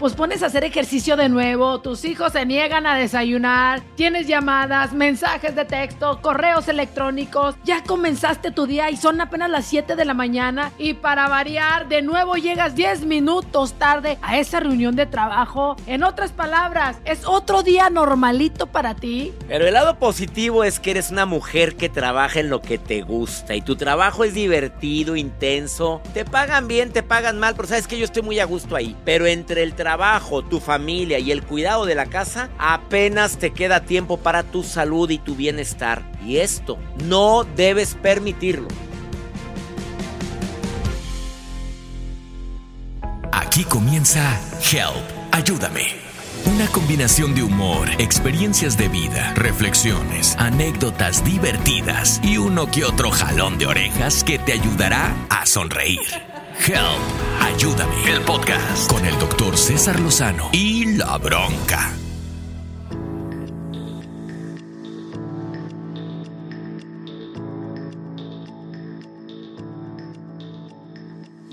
Pues pones a hacer ejercicio de nuevo, tus hijos se niegan a desayunar, tienes llamadas, mensajes de texto, correos electrónicos, ya comenzaste tu día y son apenas las 7 de la mañana y para variar, de nuevo llegas 10 minutos tarde a esa reunión de trabajo. En otras palabras, es otro día normalito para ti. Pero el lado positivo es que eres una mujer que trabaja en lo que te gusta y tu trabajo es divertido, intenso, te pagan bien, te pagan mal, pero sabes que yo estoy muy a gusto ahí. Pero entre el trabajo trabajo, tu familia y el cuidado de la casa, apenas te queda tiempo para tu salud y tu bienestar. Y esto no debes permitirlo. Aquí comienza Help, ayúdame. Una combinación de humor, experiencias de vida, reflexiones, anécdotas divertidas y uno que otro jalón de orejas que te ayudará a sonreír. Help, ayúdame. El podcast con el doctor César Lozano y la bronca.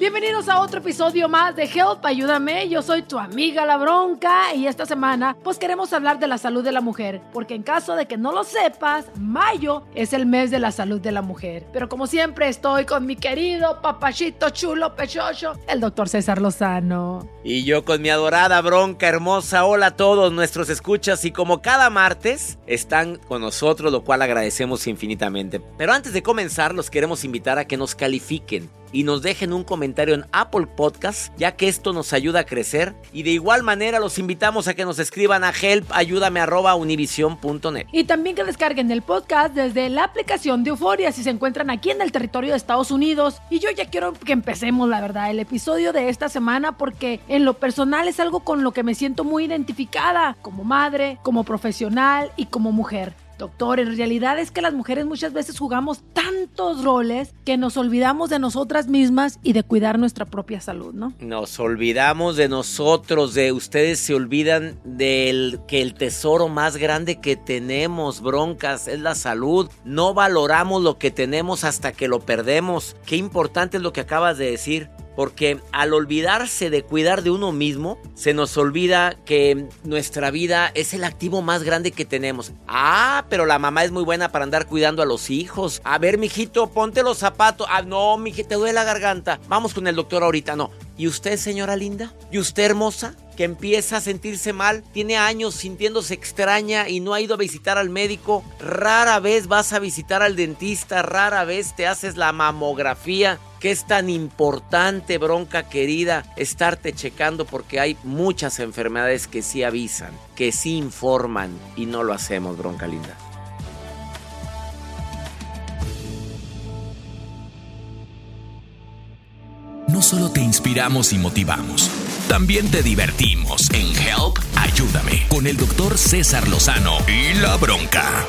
Bienvenidos a otro episodio más de Help, ayúdame. Yo soy tu amiga La Bronca y esta semana pues queremos hablar de la salud de la mujer, porque en caso de que no lo sepas, mayo es el mes de la salud de la mujer. Pero como siempre estoy con mi querido papachito chulo pechocho, el doctor César Lozano. Y yo con mi adorada Bronca hermosa. Hola a todos nuestros escuchas y como cada martes están con nosotros, lo cual agradecemos infinitamente. Pero antes de comenzar, los queremos invitar a que nos califiquen y nos dejen un comentario en Apple Podcast, ya que esto nos ayuda a crecer. Y de igual manera los invitamos a que nos escriban a helpayúdame.univision.net. Y también que descarguen el podcast desde la aplicación de Euforia si se encuentran aquí en el territorio de Estados Unidos. Y yo ya quiero que empecemos, la verdad, el episodio de esta semana porque en lo personal es algo con lo que me siento muy identificada como madre, como profesional y como mujer. Doctor, en realidad es que las mujeres muchas veces jugamos tantos roles que nos olvidamos de nosotras mismas y de cuidar nuestra propia salud, ¿no? Nos olvidamos de nosotros, de ustedes se olvidan del que el tesoro más grande que tenemos, broncas, es la salud. No valoramos lo que tenemos hasta que lo perdemos. Qué importante es lo que acabas de decir. Porque al olvidarse de cuidar de uno mismo, se nos olvida que nuestra vida es el activo más grande que tenemos. Ah, pero la mamá es muy buena para andar cuidando a los hijos. A ver, mijito, ponte los zapatos. Ah, no, mijito, te duele la garganta. Vamos con el doctor ahorita, no. ¿Y usted, señora linda? ¿Y usted, hermosa? que empieza a sentirse mal, tiene años sintiéndose extraña y no ha ido a visitar al médico, rara vez vas a visitar al dentista, rara vez te haces la mamografía, que es tan importante, bronca querida, estarte checando porque hay muchas enfermedades que sí avisan, que sí informan y no lo hacemos, bronca linda. No solo te inspiramos y motivamos, también te divertimos en Help, ayúdame, con el doctor César Lozano y la bronca.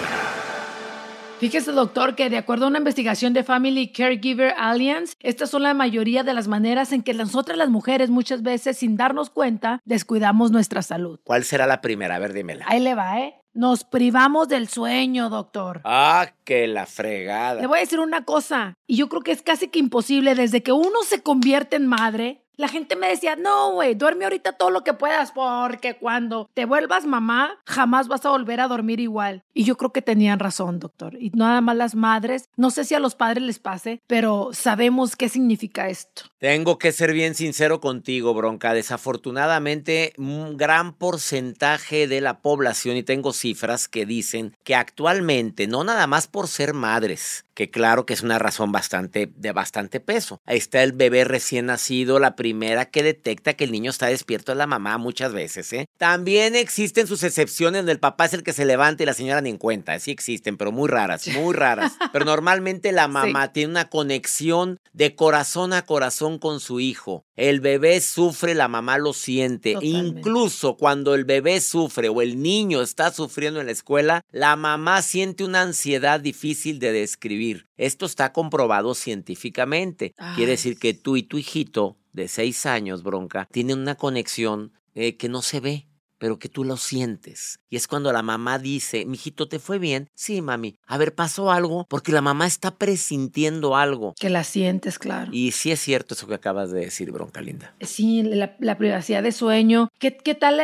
Fíjese, doctor, que de acuerdo a una investigación de Family Caregiver Alliance, estas son la mayoría de las maneras en que nosotras las mujeres muchas veces, sin darnos cuenta, descuidamos nuestra salud. ¿Cuál será la primera? A ver, dímela. Ahí le va, ¿eh? Nos privamos del sueño, doctor. Ah, que la fregada. Le voy a decir una cosa, y yo creo que es casi que imposible desde que uno se convierte en madre, la gente me decía, no, güey, duerme ahorita todo lo que puedas porque cuando te vuelvas mamá, jamás vas a volver a dormir igual. Y yo creo que tenían razón, doctor. Y nada más las madres, no sé si a los padres les pase, pero sabemos qué significa esto. Tengo que ser bien sincero contigo, Bronca. Desafortunadamente, un gran porcentaje de la población, y tengo cifras que dicen que actualmente, no nada más por ser madres, que claro que es una razón bastante de bastante peso. Ahí está el bebé recién nacido, la primera primera que detecta que el niño está despierto es la mamá muchas veces, ¿eh? También existen sus excepciones donde el papá es el que se levanta y la señora ni en cuenta. Sí existen, pero muy raras, muy raras. Pero normalmente la mamá tiene una conexión de corazón a corazón con su hijo. El bebé sufre, la mamá lo siente. Incluso cuando el bebé sufre o el niño está sufriendo en la escuela, la mamá siente una ansiedad difícil de describir. Esto está comprobado científicamente. Quiere decir que tú y tu hijito de seis años, bronca, tienen una conexión eh, que no se ve pero que tú lo sientes. Y es cuando la mamá dice, mijito, ¿te fue bien? Sí, mami. A ver, pasó algo, porque la mamá está presintiendo algo. Que la sientes, claro. Y sí es cierto eso que acabas de decir, bronca linda. Sí, la, privacidad de sueño. ¿Qué, qué tal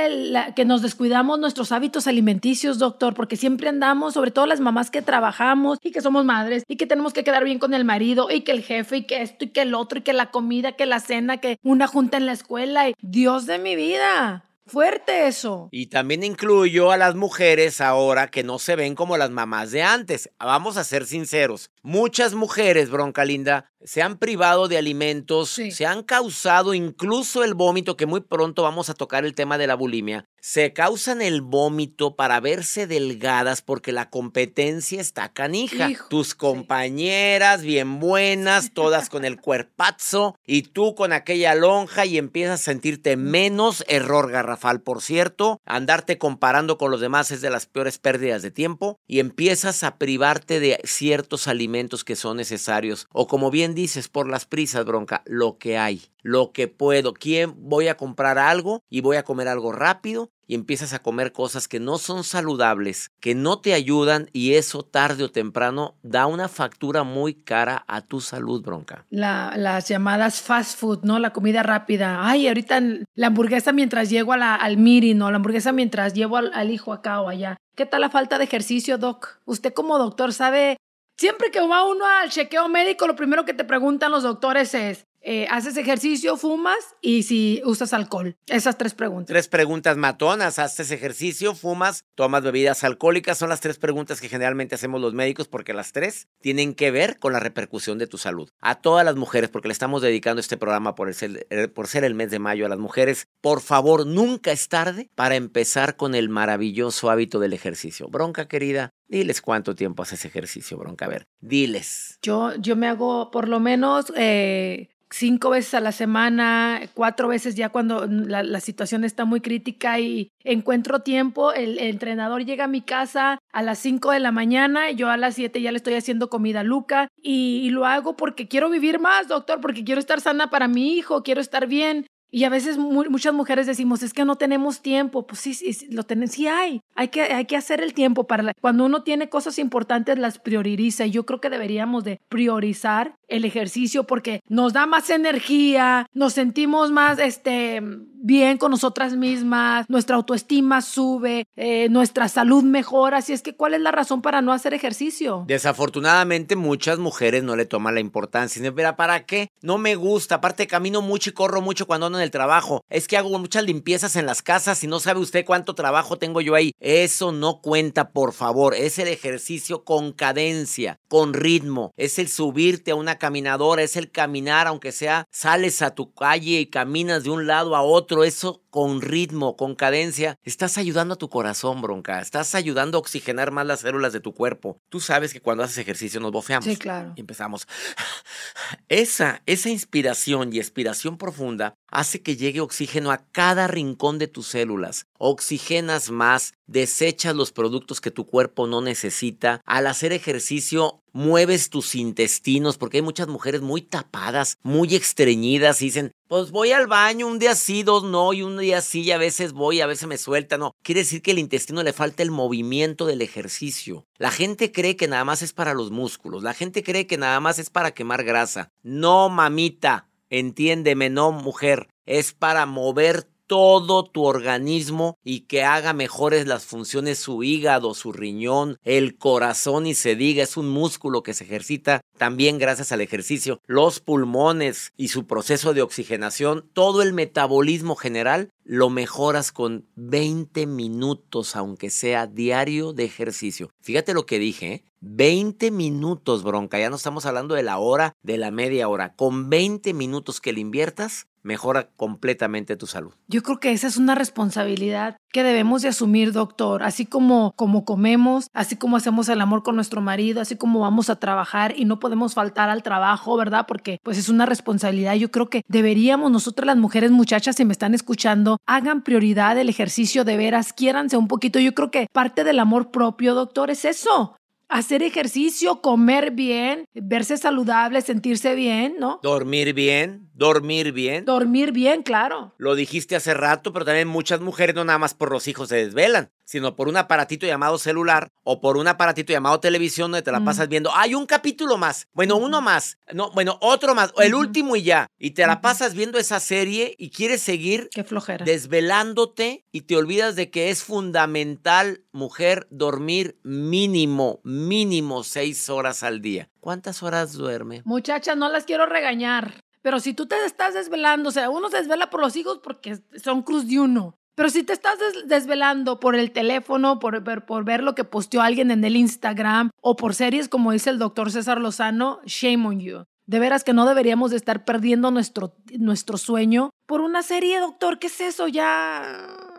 que nos descuidamos nuestros hábitos alimenticios, doctor? Porque siempre andamos, sobre todo las mamás que trabajamos y que somos madres y que tenemos que quedar bien con el marido y que el jefe y que esto y que el otro y que la comida, que la cena, que una junta en la escuela. Y Dios de mi vida. Fuerte eso. Y también incluyo a las mujeres ahora que no se ven como las mamás de antes. Vamos a ser sinceros. Muchas mujeres, bronca linda, se han privado de alimentos, se han causado incluso el vómito, que muy pronto vamos a tocar el tema de la bulimia. Se causan el vómito para verse delgadas porque la competencia está canija. Tus compañeras bien buenas, todas con el cuerpazo, y tú con aquella lonja y empiezas a sentirte menos error garrafal, por cierto. Andarte comparando con los demás es de las peores pérdidas de tiempo y empiezas a privarte de ciertos alimentos que son necesarios o como bien dices por las prisas, bronca, lo que hay, lo que puedo. ¿Quién voy a comprar algo y voy a comer algo rápido? Y empiezas a comer cosas que no son saludables, que no te ayudan y eso tarde o temprano da una factura muy cara a tu salud, bronca. las llamadas fast food, ¿no? La comida rápida. Ay, ahorita la hamburguesa mientras llego al miri, ¿no? La hamburguesa mientras llevo al, al hijo acá o allá. ¿Qué tal la falta de ejercicio, Doc? Usted como doctor sabe Siempre que va uno al chequeo médico, lo primero que te preguntan los doctores es, eh, ¿haces ejercicio, fumas y si usas alcohol? Esas tres preguntas. Tres preguntas matonas. ¿Haces ejercicio, fumas, tomas bebidas alcohólicas? Son las tres preguntas que generalmente hacemos los médicos porque las tres tienen que ver con la repercusión de tu salud. A todas las mujeres, porque le estamos dedicando este programa por, ser, eh, por ser el mes de mayo a las mujeres, por favor, nunca es tarde para empezar con el maravilloso hábito del ejercicio. Bronca querida, Diles cuánto tiempo haces ejercicio, bronca. A ver, diles. Yo, yo me hago por lo menos eh, cinco veces a la semana, cuatro veces ya cuando la, situación está muy crítica y encuentro tiempo. El, entrenador llega a mi casa a las cinco de la mañana, y yo a las siete ya le estoy haciendo comida a Luca y, lo hago porque quiero vivir más, doctor, porque quiero estar sana para mi hijo, quiero estar bien. Y a veces muchas mujeres decimos, es que no tenemos tiempo. Pues sí, sí, lo tenemos, sí hay. Hay que, hay que hacer el tiempo para... cuando uno tiene cosas importantes, las prioriza. Y yo creo que deberíamos de priorizar el ejercicio porque nos da más energía, nos sentimos más este, bien con nosotras mismas, nuestra autoestima sube, eh, nuestra salud mejora. Así es que, ¿cuál es la razón para no hacer ejercicio? Desafortunadamente, muchas mujeres no le toman la importancia. Pero ¿para qué? No me gusta. Aparte, camino mucho y corro mucho cuando ando en el trabajo. Es que hago muchas limpiezas en las casas y no sabe usted cuánto trabajo tengo yo ahí. Eso no cuenta, por favor. Es el ejercicio con cadencia, con ritmo. Es el subirte a una caminadora, es el caminar, aunque sea sales a tu calle y caminas de un lado a otro. Eso con ritmo, con cadencia, estás ayudando a tu corazón, bronca. Estás ayudando a oxigenar más las células de tu cuerpo. Tú sabes que cuando haces ejercicio nos bofeamos. Sí, claro. Y empezamos. Esa, esa inspiración y expiración profunda hace que llegue oxígeno a cada rincón de tus células. Oxigenas más, desechas los productos que tu cuerpo no necesita. Al hacer ejercicio, mueves tus intestinos, porque hay muchas mujeres muy tapadas, muy estreñidas y dicen, pues voy al baño un día sí, dos no, y un día sí, y a veces voy, a veces me suelta, no. Quiere decir que el intestino le falta el movimiento del ejercicio. La gente cree que nada más es para los músculos, la gente cree que nada más es para quemar grasa. No, mamita, entiéndeme, no, mujer, es para mover todo tu organismo y que haga mejores las funciones su hígado, su riñón, el corazón y se diga, es un músculo que se ejercita también gracias al ejercicio, los pulmones y su proceso de oxigenación, todo el metabolismo general lo mejoras con 20 minutos, aunque sea diario de ejercicio. Fíjate lo que dije, ¿eh? 20 minutos, bronca. Ya no estamos hablando de la hora, de la media hora. Con 20 minutos que le inviertas, mejora completamente tu salud. Yo creo que esa es una responsabilidad que debemos de asumir, doctor. Así como, como comemos, así como hacemos el amor con nuestro marido, así como vamos a trabajar y no podemos faltar al trabajo, ¿verdad? Porque pues es una responsabilidad. Yo creo que deberíamos, nosotras las mujeres muchachas, si me están escuchando, hagan prioridad el ejercicio de veras, quiéranse un poquito. Yo creo que parte del amor propio, doctor, es eso hacer ejercicio, comer bien, verse saludable, sentirse bien, ¿no? Dormir bien, dormir bien. Dormir bien, claro. Lo dijiste hace rato, pero también muchas mujeres no nada más por los hijos se desvelan, sino por un aparatito llamado celular o por un aparatito llamado televisión donde te la pasas viendo, hay un capítulo más, bueno, uno más, no, bueno, otro más, el último y ya, y te la pasas viendo esa serie y quieres seguir Qué flojera. desvelándote y te olvidas de que es fundamental, mujer, dormir mínimo, mínimo seis horas al día. ¿Cuántas horas duerme? Muchachas, no las quiero regañar. Pero si tú te estás desvelando, o sea, uno se desvela por los hijos porque son cruz de uno. Pero si te estás desvelando por el teléfono, por, por, ver lo que posteó alguien en el Instagram o por series como dice el doctor César Lozano, shame on you. De veras que no deberíamos de estar perdiendo nuestro, nuestro sueño por una serie, doctor. ¿Qué es eso? Ya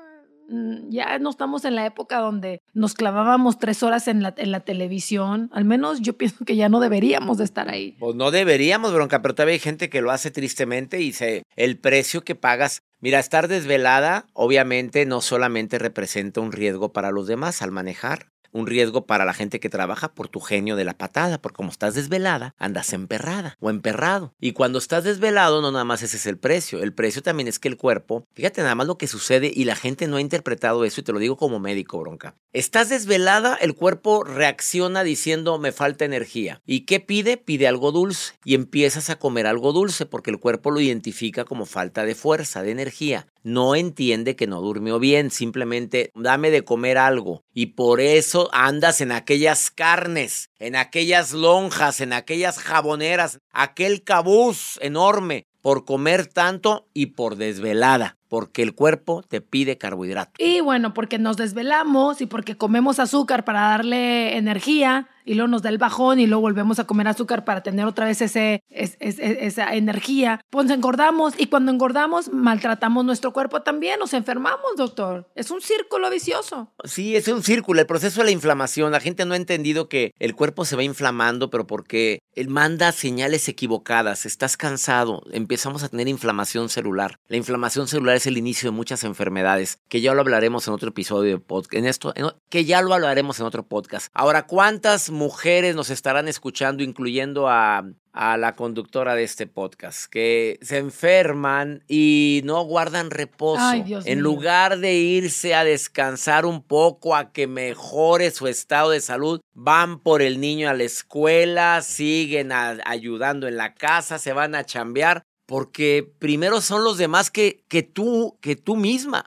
ya no estamos en la época donde nos clavábamos tres horas en la, en la televisión. Al menos yo pienso que ya no deberíamos de estar ahí. Pues no deberíamos, bronca, pero todavía hay gente que lo hace tristemente y se, el precio que pagas. Mira, estar desvelada obviamente no solamente representa un riesgo para los demás al manejar, un riesgo para la gente que trabaja por tu genio de la patada, porque como estás desvelada, andas emperrada o emperrado. Y cuando estás desvelado, no nada más ese es el precio, el precio también es que el cuerpo, fíjate nada más lo que sucede y la gente no ha interpretado eso y te lo digo como médico, bronca. Estás desvelada, el cuerpo reacciona diciendo me falta energía. ¿Y qué pide? Pide algo dulce y empiezas a comer algo dulce porque el cuerpo lo identifica como falta de fuerza, de energía. No entiende que no durmió bien, simplemente dame de comer algo. Y por eso andas en aquellas carnes, en aquellas lonjas, en aquellas jaboneras, aquel cabuz enorme por comer tanto y por desvelada porque el cuerpo te pide carbohidrato. Y bueno, porque nos desvelamos y porque comemos azúcar para darle energía y luego nos da el bajón y luego volvemos a comer azúcar para tener otra vez ese, esa energía, pues engordamos y cuando engordamos maltratamos nuestro cuerpo también, nos enfermamos, doctor. Es un círculo vicioso. Sí, es un círculo, el proceso de la inflamación. La gente no ha entendido que el cuerpo se va inflamando, pero porque él manda señales equivocadas. Estás cansado, empezamos a tener inflamación celular. La inflamación celular es el inicio de muchas enfermedades, que ya lo hablaremos en otro episodio de podcast, en esto, que ya lo hablaremos en otro podcast. Ahora, ¿cuántas mujeres nos estarán escuchando, incluyendo a, a la conductora de este podcast, que se enferman y no guardan reposo. en lugar de irse a descansar un poco, a que mejore su estado de salud, van por el niño a la escuela, siguen ayudando en la casa, se van a chambear porque primero son los demás que, que tú, que tú misma.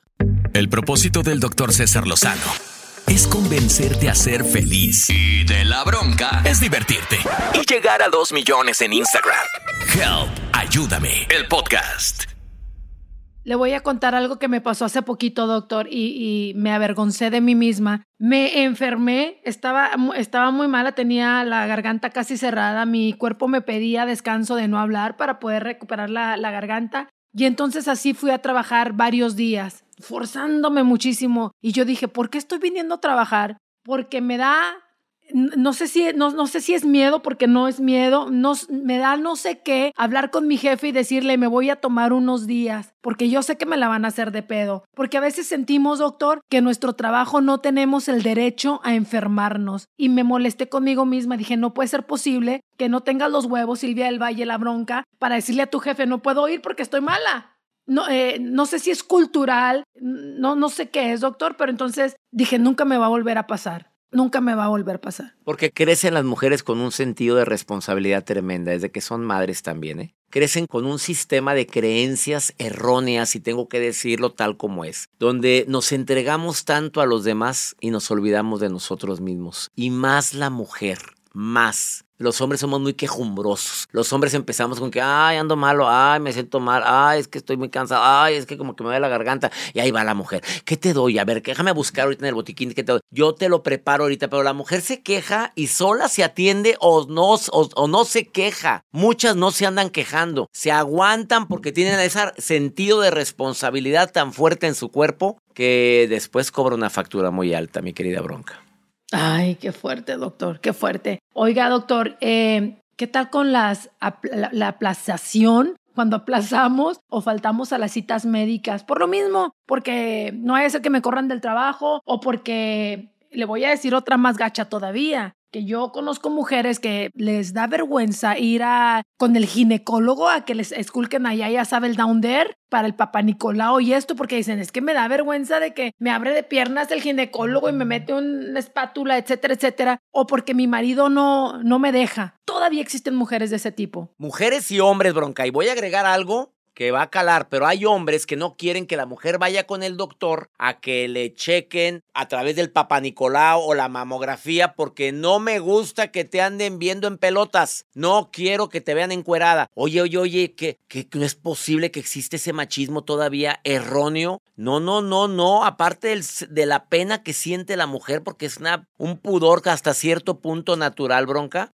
El propósito del doctor César Lozano es convencerte a ser feliz. Y de la bronca es divertirte. Y llegar a dos millones en Instagram. Help, ayúdame, el podcast. Le voy a contar algo que me pasó hace poquito, doctor, y, me avergoncé de mí misma. Me enfermé, estaba, estaba muy mala, tenía la garganta casi cerrada, mi cuerpo me pedía descanso de no hablar para poder recuperar la garganta. Y entonces así fui a trabajar varios días, forzándome muchísimo. Y yo dije, ¿por qué estoy viniendo a trabajar? Porque me da no sé si, no, no, sé si es miedo, porque no es miedo, no, me da no sé qué hablar con mi jefe y decirle me voy a tomar unos días, porque yo sé que me la van a hacer de pedo, porque a veces sentimos, doctor, que nuestro trabajo no tenemos el derecho a enfermarnos y me molesté conmigo misma, dije no puede ser posible que no tengas los huevos, Silvia del Valle, la bronca, para decirle a tu jefe no puedo ir porque estoy mala. No, eh, no sé si es cultural, no, no sé qué es, doctor, pero entonces dije, nunca me va a volver a pasar nunca me va a volver a pasar. Porque crecen las mujeres con un sentido de responsabilidad tremenda, desde que son madres también, ¿eh? Crecen con un sistema de creencias erróneas, y tengo que decirlo tal como es, donde nos entregamos tanto a los demás y nos olvidamos de nosotros mismos. Y más la mujer, más. Los hombres somos muy quejumbrosos. Los hombres empezamos con que, ay, ando malo, ay, me siento mal, ay, es que estoy muy cansado, ay, es que como que me duele la garganta. Y ahí va la mujer. ¿Qué te doy? A ver, déjame buscar ahorita en el botiquín. ¿qué te? Yo te lo preparo ahorita, pero la mujer se queja y sola se atiende o no, o, no se queja. Muchas no se andan quejando. Se aguantan porque tienen ese sentido de responsabilidad tan fuerte en su cuerpo que después cobra una factura muy alta, mi querida bronca. Ay, qué fuerte, doctor, qué fuerte. Oiga, doctor, eh, ¿qué tal con las, la, la aplazación? Cuando aplazamos o faltamos a las citas médicas. Por lo mismo, porque no hay ser que me corran del trabajo o porque le voy a decir otra más gacha todavía que yo conozco mujeres que les da vergüenza ir a, con el ginecólogo a que les esculquen allá, ya sabe, el down there para el papá Nicolau y esto, porque dicen, es que me da vergüenza de que me abre de piernas el ginecólogo y me mete una espátula, etcétera, etcétera, o porque mi marido no, no me deja. Todavía existen mujeres de ese tipo. Mujeres y hombres, bronca. Y voy a agregar algo que va a calar, pero hay hombres que no quieren que la mujer vaya con el doctor a que le chequen a través del Papa Nicolau o la mamografía porque no me gusta que te anden viendo en pelotas. No quiero que te vean encuerada. Oye, oye, oye, que, que no es posible que existe ese machismo todavía erróneo. No, no, no, no. Aparte de la pena que siente la mujer porque es un pudor hasta cierto punto natural, bronca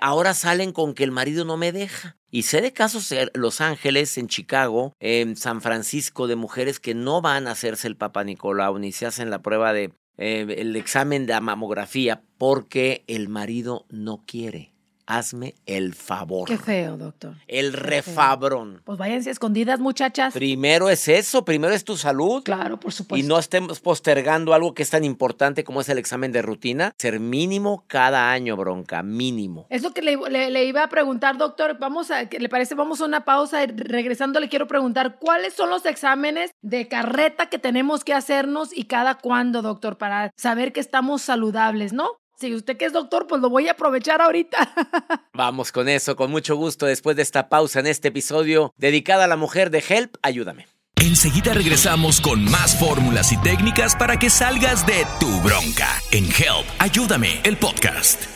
ahora salen con que el marido no me deja. Y sé de casos en Los Ángeles, en Chicago, en San Francisco, de mujeres que no van a hacerse el Papa Nicolau ni se hacen la prueba de eh, el examen de mamografía porque el marido no quiere. Hazme el favor. Qué feo, doctor. El refabrón. Pues váyanse escondidas, muchachas. Primero es eso, primero es tu salud. Claro, por supuesto. Y no estemos postergando algo que es tan importante como es el examen de rutina. Ser mínimo cada año, bronca, mínimo. Es lo que le, iba a preguntar, doctor. Vamos a, ¿le parece? Vamos a una pausa. Regresando, le quiero preguntar, ¿cuáles son los exámenes de carreta que tenemos que hacernos y cada cuándo, doctor, para saber que estamos saludables, ¿no? Si usted que es doctor, pues lo voy a aprovechar ahorita. Vamos con eso, con mucho gusto, después de esta pausa en este episodio dedicada a la mujer de Help, ayúdame. Enseguida regresamos con más fórmulas y técnicas para que salgas de tu bronca en Help, ayúdame, el podcast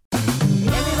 Everybody.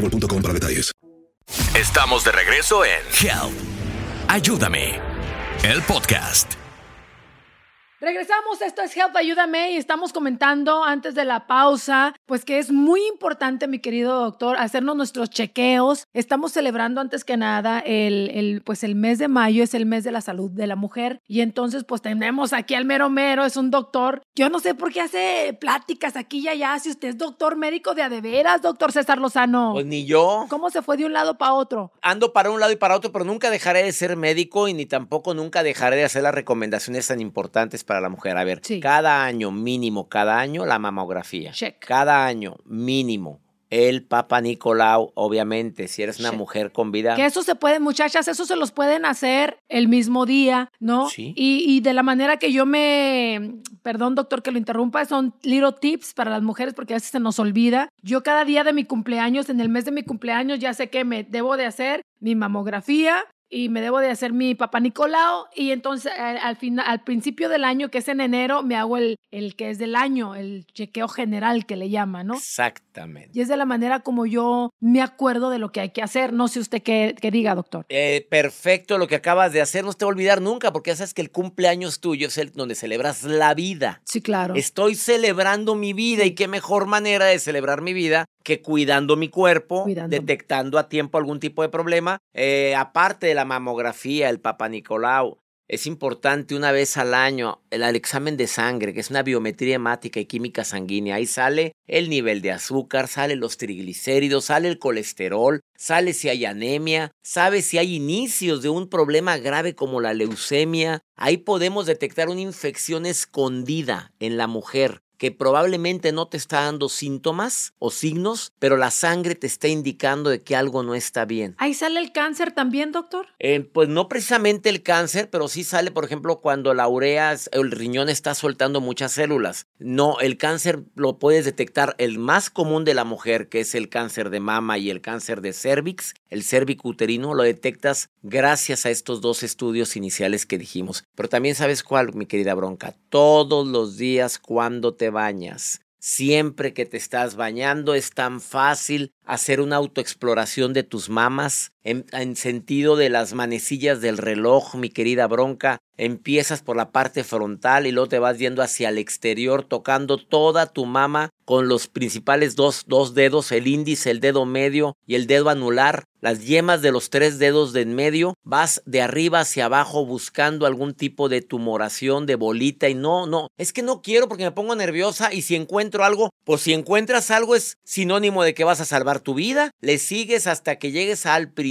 boostmobile para detalles. Estamos de regreso en Help. Ayúdame. El podcast. Regresamos, esto es Help, ayúdame y estamos comentando antes de la pausa, pues que es muy importante, mi querido doctor, hacernos nuestros chequeos. Estamos celebrando antes que nada el, el, pues el mes de mayo, es el mes de la salud de la mujer y entonces pues tenemos aquí al mero mero, es un doctor. Yo no sé por qué hace pláticas aquí y allá, si usted es doctor médico de adeveras, doctor César Lozano. Pues ni yo. ¿Cómo se fue de un lado para otro? Ando para un lado y para otro, pero nunca dejaré de ser médico y ni tampoco nunca dejaré de hacer las recomendaciones tan importantes para la mujer. A ver, cada año mínimo, cada año la mamografía. Check. Cada año mínimo el Papa Nicolau, obviamente, si eres una mujer con vida. Que eso se puede, muchachas, eso se los pueden hacer el mismo día, ¿no? Sí. Y, y de la manera que yo me, perdón doctor que lo interrumpa, son little tips para las mujeres porque a veces se nos olvida. Yo cada día de mi cumpleaños, en el mes de mi cumpleaños, ya sé que me debo de hacer mi mamografía, y me debo de hacer mi papá Nicolau y entonces al, final, al principio del año, que es en enero, me hago el, el que es del año, el chequeo general que le llama, ¿no? Exactamente. Y es de la manera como yo me acuerdo de lo que hay que hacer. No sé usted qué, qué diga, doctor. Eh, perfecto lo que acabas de hacer, no te voy a olvidar nunca, porque ya sabes que el cumpleaños tuyo es el donde celebras la vida. Sí, claro. Estoy celebrando mi vida y qué mejor manera de celebrar mi vida que cuidando mi cuerpo, detectando a tiempo algún tipo de problema, eh, aparte de la mamografía, el Papa Nicolau. Es importante una vez al año el, el, examen de sangre, que es una biometría hemática y química sanguínea. Ahí sale el nivel de azúcar, sale los triglicéridos, sale el colesterol, sale si hay anemia, sabe si hay inicios de un problema grave como la leucemia. Ahí podemos detectar una infección escondida en la mujer que probablemente no te está dando síntomas o signos, pero la sangre te está indicando de que algo no está bien. ¿Ahí sale el cáncer también, doctor? Eh, pues no precisamente el cáncer, pero sí sale, por ejemplo, cuando la urea, el riñón está soltando muchas células. No, el cáncer lo puedes detectar, el más común de la mujer, que es el cáncer de mama y el cáncer de cervix, el cérvico uterino, lo detectas gracias a estos dos estudios iniciales que dijimos. Pero también sabes cuál, mi querida Bronca, todos los días cuando te bañas. Siempre que te estás bañando es tan fácil hacer una autoexploración de tus mamas en, en, sentido de las manecillas del reloj, mi querida bronca. Empiezas por la parte frontal y luego te vas yendo hacia el exterior, tocando toda tu mama con los principales dos, dos dedos, el índice, el dedo medio y el dedo anular, las yemas de los tres dedos de en medio. Vas de arriba hacia abajo buscando algún tipo de tumoración, de bolita y no, no, es que no quiero porque me pongo nerviosa y si encuentro algo, pues si encuentras algo es sinónimo de que vas a salvar tu vida, le sigues hasta que llegues al principio,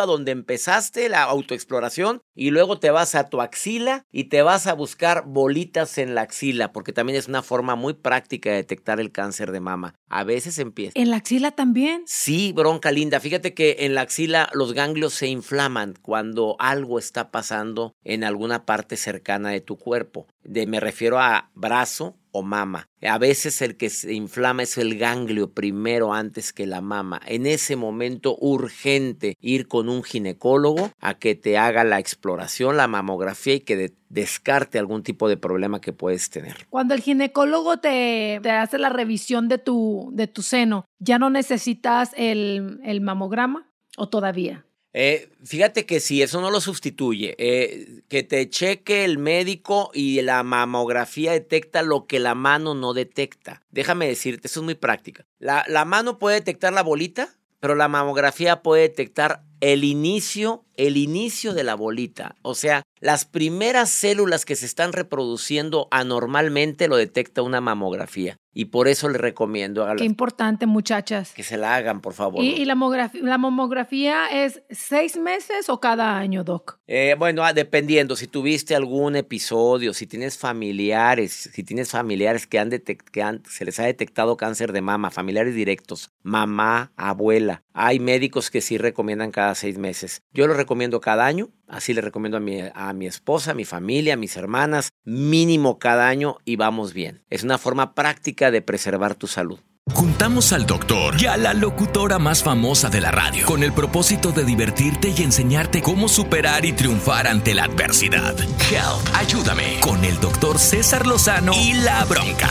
a donde empezaste la autoexploración, y luego te vas a tu axila y te vas a buscar bolitas en la axila, porque también es una forma muy práctica de detectar el cáncer de mama. A veces empieza. ¿En la axila también? Sí, bronca linda. Fíjate que en la axila los ganglios se inflaman cuando algo está pasando en alguna parte cercana de tu cuerpo. De, me refiero a brazo, mama. A veces el que se inflama es el ganglio primero antes que la mama. En ese momento urgente ir con un ginecólogo a que te haga la exploración, la mamografía y que descarte algún tipo de problema que puedes tener. Cuando el ginecólogo te, hace la revisión de tu, de tu seno, ¿ya no necesitas el mamograma o todavía? Eh, fíjate que si eso no lo sustituye, eh, que te cheque el médico y la mamografía detecta lo que la mano no detecta. Déjame decirte, eso es muy práctica. La, la mano puede detectar la bolita, pero la mamografía puede detectar el inicio, el inicio de la bolita. O sea, las primeras células que se están reproduciendo anormalmente lo detecta una mamografía. Y por eso le recomiendo a Qué importante, muchachas. Que se la hagan, por favor. ¿Y, y la, la, mamografía es seis meses o cada año, Doc? Eh, bueno, ah, dependiendo. Si tuviste algún episodio, si tienes familiares, si tienes familiares que, han que han, se les ha detectado cáncer de mama, familiares directos, mamá, abuela. Hay médicos que sí recomiendan cada seis meses. Yo lo recomiendo cada año, así le recomiendo a mi, a mi esposa, a mi familia, a mis hermanas, mínimo cada año y vamos bien. Es una forma práctica de preservar tu salud. Juntamos al doctor y a la locutora más famosa de la radio con el propósito de divertirte y enseñarte cómo superar y triunfar ante la adversidad. Help, ayúdame con el doctor César Lozano y la bronca.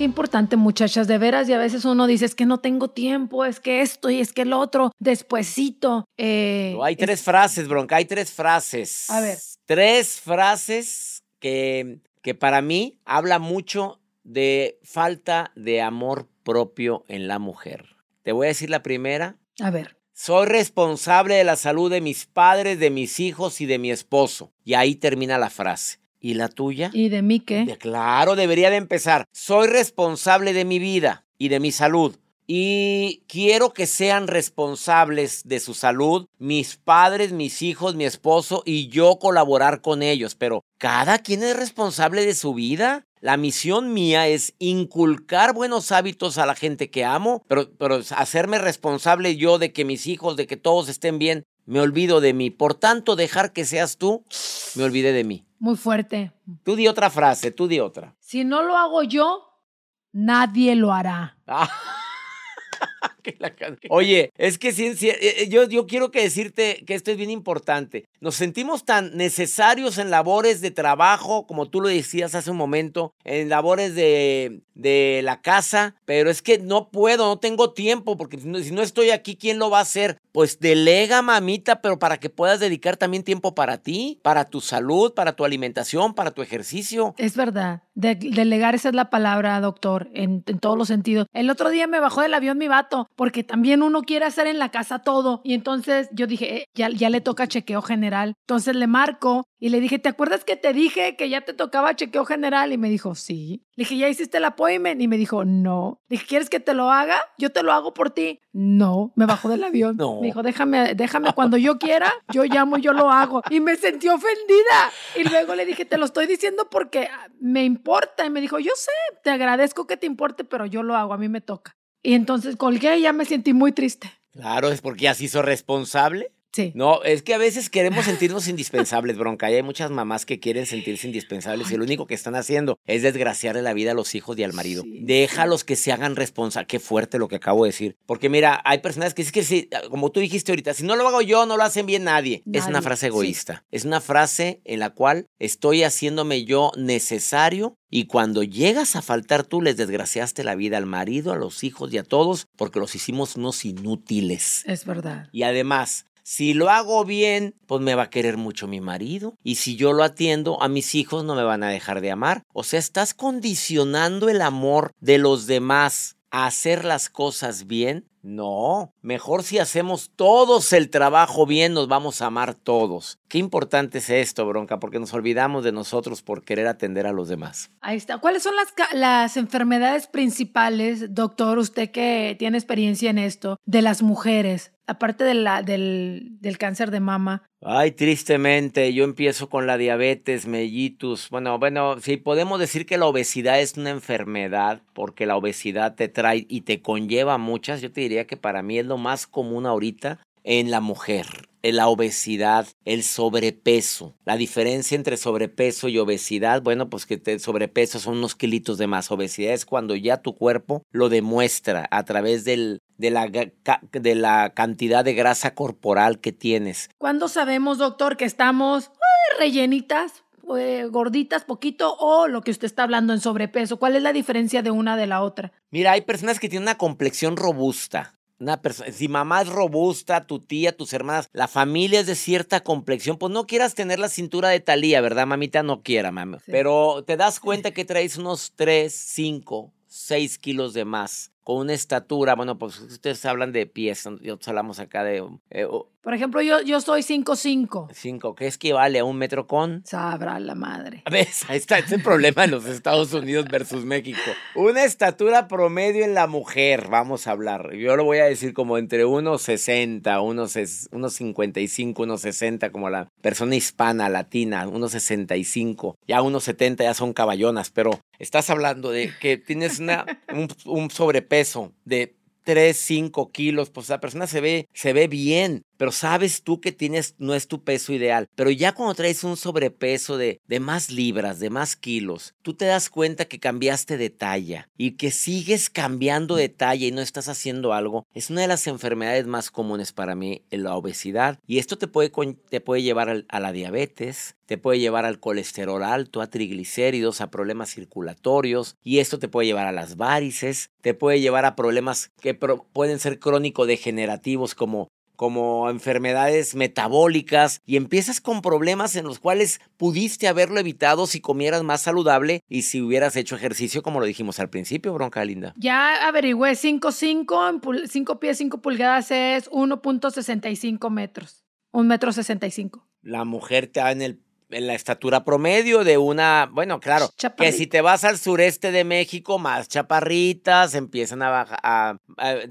Qué importante, muchachas, de veras. Y a veces uno dice, es que no tengo tiempo, es que esto y es que el otro, despuesito. Eh, no, hay tres frases, bronca, hay tres frases. A ver. Tres frases que, que para mí habla mucho de falta de amor propio en la mujer. Te voy a decir la primera. A ver. Soy responsable de la salud de mis padres, de mis hijos y de mi esposo. Y ahí termina la frase. ¿Y la tuya? ¿Y de mí qué? De, claro, debería de empezar. Soy responsable de mi vida y de mi salud. y quiero que sean responsables de su salud, mis padres, mis hijos, mi esposo y yo colaborar con ellos, pero cada quien es responsable de su vida. La misión mía es inculcar buenos hábitos a la gente que amo, pero, pero hacerme responsable yo de que mis hijos, de que todos estén bien. Me olvido de mí. Por tanto, dejar que seas tú, me olvidé de mí. Muy fuerte. Tú di otra frase, tú di otra. Si no lo hago yo, nadie lo hará. Ah. Oye, es que sí, sí, eh, yo, yo quiero que decirte que esto es bien importante. Nos sentimos tan necesarios en labores de trabajo, como tú lo decías hace un momento, en labores de, de la casa, pero es que no puedo, no tengo tiempo, porque si no, si no estoy aquí, ¿quién lo va a hacer? Pues delega, mamita, pero para que puedas dedicar también tiempo para ti, para tu salud, para tu alimentación, para tu ejercicio. Es verdad. De- delegar, esa es la palabra, doctor, en, en todos los sentidos. El otro día me bajó del avión mi vato, porque también uno quiere hacer en la casa todo. Y entonces yo dije, eh, ya, ya le toca chequeo general. Entonces le marco y le dije, ¿te acuerdas que te dije que ya te tocaba chequeo general? Y me dijo, sí. Le dije, ¿ya hiciste el appointment? Y me dijo, no. Le dije, ¿quieres que te lo haga? Yo te lo hago por ti. No, me bajó del avión. No. Me dijo, déjame, déjame cuando yo quiera, yo llamo yo lo hago. Y me sentí ofendida. Y luego le dije, te lo estoy diciendo porque me importa. Y me dijo, yo sé, te agradezco que te importe, pero yo lo hago, a mí me toca. Y entonces colgué y ya me sentí muy triste. Claro, es porque ya se hizo responsable. Sí. No, es que a veces queremos sentirnos indispensables, bronca. Y hay muchas mamás que quieren sentirse indispensables y lo único que están haciendo es desgraciarle la vida a los hijos y al marido. Sí. Déjalos que se hagan responsables. Qué fuerte lo que acabo de decir. Porque mira, hay personas que es que si, como tú dijiste ahorita, si no lo hago yo, no lo hacen bien nadie. Es una Nadie, frase egoísta. Es una frase en la cual estoy haciéndome yo necesario y cuando llegas a faltar tú les desgraciaste la vida al marido, a los hijos y a todos porque los hicimos unos inútiles. Es verdad. Y además, si lo hago bien, pues me va a querer mucho mi marido. Y si yo lo atiendo, a mis hijos no me van a dejar de amar. O sea, estás condicionando el amor de los demás a hacer las cosas bien. No, mejor si hacemos todos el trabajo bien, nos vamos a amar todos. Qué importante es esto, bronca, porque nos olvidamos de nosotros por querer atender a los demás. Ahí está. ¿Cuáles son las, las enfermedades principales, doctor, usted que tiene experiencia en esto, de las mujeres, aparte de la, del, del cáncer de mama? Ay, tristemente, yo empiezo con la diabetes, mellitus. Bueno, bueno, sí, podemos decir que la obesidad es una enfermedad, porque la obesidad te trae y te conlleva muchas. Yo te diría que para mí es lo más común ahorita en la mujer. La obesidad, el sobrepeso. La diferencia entre sobrepeso y obesidad, bueno, pues que te, sobrepeso son unos kilitos de más. Obesidad es cuando ya tu cuerpo lo demuestra a través del, de, la, de la cantidad de grasa corporal que tienes. ¿Cuándo sabemos, doctor, que estamos rellenitas, eh, gorditas, poquito, o lo que usted está hablando en sobrepeso? ¿Cuál es la diferencia de una de la otra? Mira, hay personas que tienen una complexión robusta. Una persona, si mamá es robusta, tu tía, tus hermanas, la familia es de cierta complexión, pues no quieras tener la cintura de Talía, ¿verdad, mamita? No quiera, mami. Sí. Pero te das cuenta que traes unos 3, 5, 6 kilos de más. Con una estatura, bueno, pues ustedes hablan de pies, nosotros hablamos acá de eh, Por ejemplo, yo, yo soy 5'5". 5, que equivale a un metro con Sabrá la madre. ¿Ves? Ahí está ese problema en los Estados Unidos versus México. Una estatura promedio en la mujer, vamos a hablar. Yo lo voy a decir como entre unos 60, unos, ses- unos 55, unos 60, como la persona hispana, latina, unos 65. Ya unos 70 ya son caballonas, pero estás hablando de que tienes una, un, un sobrepeso de 3, 5 kilos, pues la persona se ve, se ve bien, pero sabes tú que tienes, no es tu peso ideal. Pero ya cuando traes un sobrepeso de, de más libras, de más kilos, tú te das cuenta que cambiaste de talla y que sigues cambiando de talla y no estás haciendo algo. Es una de las enfermedades más comunes para mí, la obesidad. Y esto te puede, te puede llevar a la diabetes, te puede llevar al colesterol alto, a triglicéridos, a problemas circulatorios y esto te puede llevar a las varices, te puede llevar a problemas que pueden ser crónico-degenerativos como como enfermedades metabólicas y empiezas con problemas en los cuales pudiste haberlo evitado si comieras más saludable y si hubieras hecho ejercicio como lo dijimos al principio, bronca linda. Ya averigüé, 5'5", en pul- 5 pies, 5 pulgadas es 1.65 metros. Un metro 65. La mujer está en el en la estatura promedio de una, bueno, claro, que si te vas al sureste de México, más chaparritas, empiezan a bajar,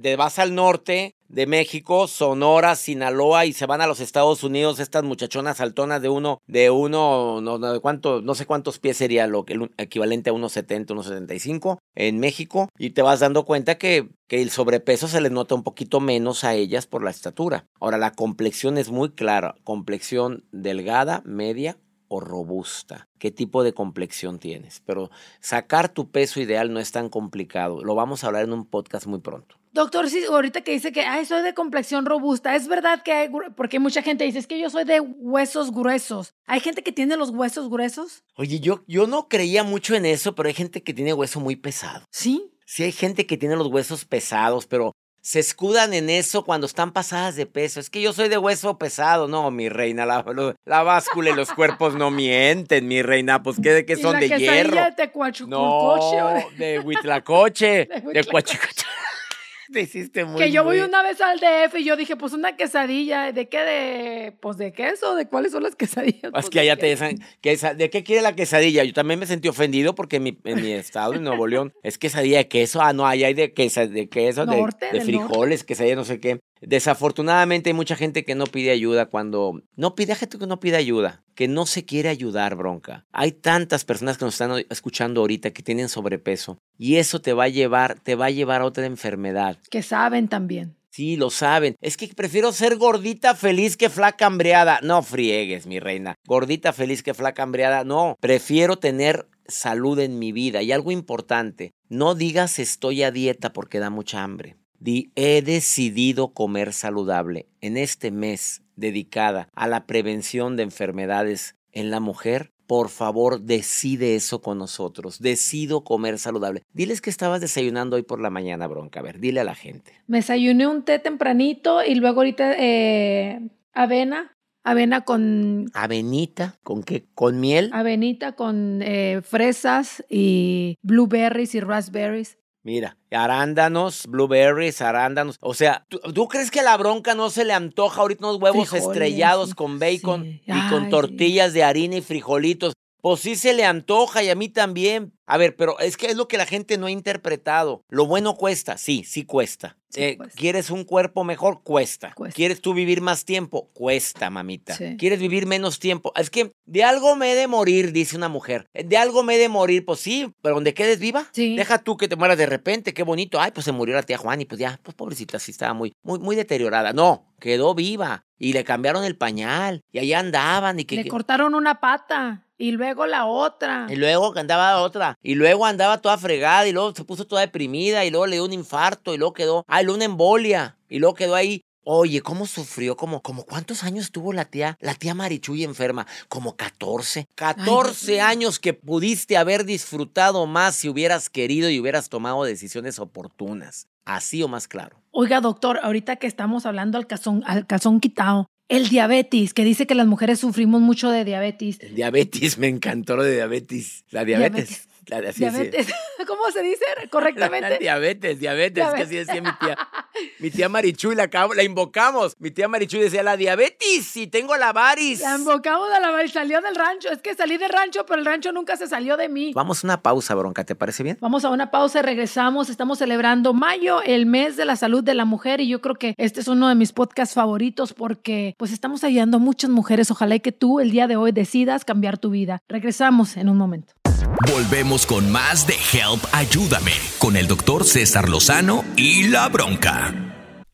te vas al norte de México, Sonora, Sinaloa y se van a los Estados Unidos estas muchachonas altonas de uno, de uno, no, de cuánto, no sé cuántos pies sería lo el equivalente a 1.70, 1.75 en México y te vas dando cuenta que, que el sobrepeso se les nota un poquito menos a ellas por la estatura. Ahora la complexión es muy clara, complexión delgada, media o robusta. ¿Qué tipo de complexión tienes? Pero sacar tu peso ideal no es tan complicado. Lo vamos a hablar en un podcast muy pronto. Doctor, sí, ahorita que dice que ay, soy de complexión robusta, es verdad que hay, porque mucha gente dice, es que yo soy de huesos gruesos. ¿Hay gente que tiene los huesos gruesos? Oye, yo, yo no creía mucho en eso, pero hay gente que tiene hueso muy pesado. Sí. Sí, hay gente que tiene los huesos pesados, pero se escudan en eso cuando están pasadas de peso. Es que yo soy de hueso pesado. No, mi reina, la, la báscula y los cuerpos no mienten, mi reina. Pues, ¿qué, qué ¿Y son la de hierro? de No, de Huitlacoche, De de Huitlacoche. Te hiciste muy Que yo voy muy- una vez al DF y yo dije, pues una quesadilla, ¿de qué? De, pues de queso, ¿de cuáles son las quesadillas? Es Pues, que allá te dicen, ¿de qué quiere la quesadilla? Yo también me sentí ofendido porque en mi, en mi estado, en Nuevo León, es quesadilla de queso. Ah, no, allá hay de, quesa- de queso, de, Norte, de del frijoles, quesadilla no sé qué. Desafortunadamente hay mucha gente que no pide ayuda cuando... No pide, hay gente que no pide ayuda, que no se quiere ayudar, bronca. Hay tantas personas que nos están escuchando ahorita que tienen sobrepeso y eso te va a llevar, te va a llevar a otra enfermedad. Que saben también. Sí, lo saben. Es que prefiero ser gordita feliz que flaca hambreada. No friegues, mi reina. Gordita feliz que flaca hambreada. No, prefiero tener salud en mi vida. Y algo importante, no digas estoy a dieta porque da mucha hambre. Di he decidido comer saludable. En este mes dedicada a la prevención de enfermedades en la mujer, por favor, decide eso con nosotros. Decido comer saludable. Diles que estabas desayunando hoy por la mañana, bronca. A ver, dile a la gente. Me desayuné un té tempranito y luego ahorita eh, avena, avena con Avenita, ¿con qué? ¿Con miel? avenita con eh, fresas y blueberries y raspberries. Mira, arándanos, blueberries, arándanos. O sea, ¿tú, tú crees que a la bronca no se le antoja ahorita unos huevos Frijoles, estrellados con bacon Sí. y con tortillas de harina y frijolitos? Pues sí se le antoja y a mí también. A ver, pero es que es lo que la gente no ha interpretado. Lo bueno cuesta, sí, sí cuesta. Sí Eh. ¿Quieres un cuerpo mejor? Cuesta. Cuesta. ¿Quieres tú vivir más tiempo? Cuesta, mamita. Sí. ¿Quieres vivir menos tiempo? Es que de algo me he de morir, dice una mujer. De algo me he de morir, pues sí, pero donde quedes viva. Sí. Deja tú que te mueras de repente, qué bonito. Ay, pues se murió la tía Juan y pues ya, pues pobrecita, sí estaba muy, muy, muy deteriorada. No, quedó viva y le cambiaron el pañal y allá andaban y que... Le que- cortaron una pata y luego la otra. y luego que andaba otra. Y luego andaba toda fregada. Y luego se puso toda deprimida. Y luego le dio un infarto. Y luego quedó. Ah, luego una embolia. Y luego quedó ahí. Oye, ¿cómo sufrió? ¿Cómo, como cuántos años tuvo la tía, la tía Marichuy enferma? Como 14. 14 mío. años que pudiste haber disfrutado más si hubieras querido y hubieras tomado decisiones oportunas. Así o más claro. Oiga, doctor, ahorita que estamos hablando al calzón, al calzón quitado, el diabetes, que dice que las mujeres sufrimos mucho de diabetes. El diabetes, me encantó lo de diabetes. La diabetes. La así diabetes. ¿Cómo se dice correctamente? diabetes, diabetes, es que así decía mi tía. Mi tía Marichuy, la, la invocamos. Mi tía Marichuy decía, la diabetes, y tengo la varis. La invocamos a la y salió del rancho. Es que salí del rancho, pero el rancho nunca se salió de mí. Vamos a una pausa, bronca, ¿te parece bien? Vamos a una pausa y regresamos. Estamos celebrando mayo, el mes de la salud de la mujer, y yo creo que este es uno de mis podcasts favoritos porque pues estamos ayudando a muchas mujeres. Ojalá y que tú el día de hoy decidas cambiar tu vida. Regresamos en un momento. Volvemos con más de Help Ayúdame con el doctor César Lozano y la bronca.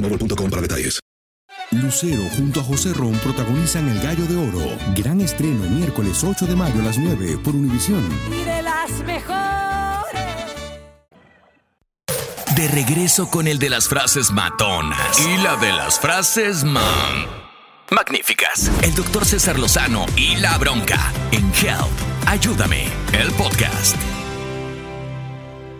boostmobile.com para detalles. Lucero junto a José Ron protagonizan El Gallo de Oro. Gran estreno miércoles 8 de mayo a las 9 por Univisión. Y de las mejores. De regreso con el de las frases matonas y la de las frases man. Magníficas. El doctor César Lozano y la bronca en Help. Ayúdame. El podcast.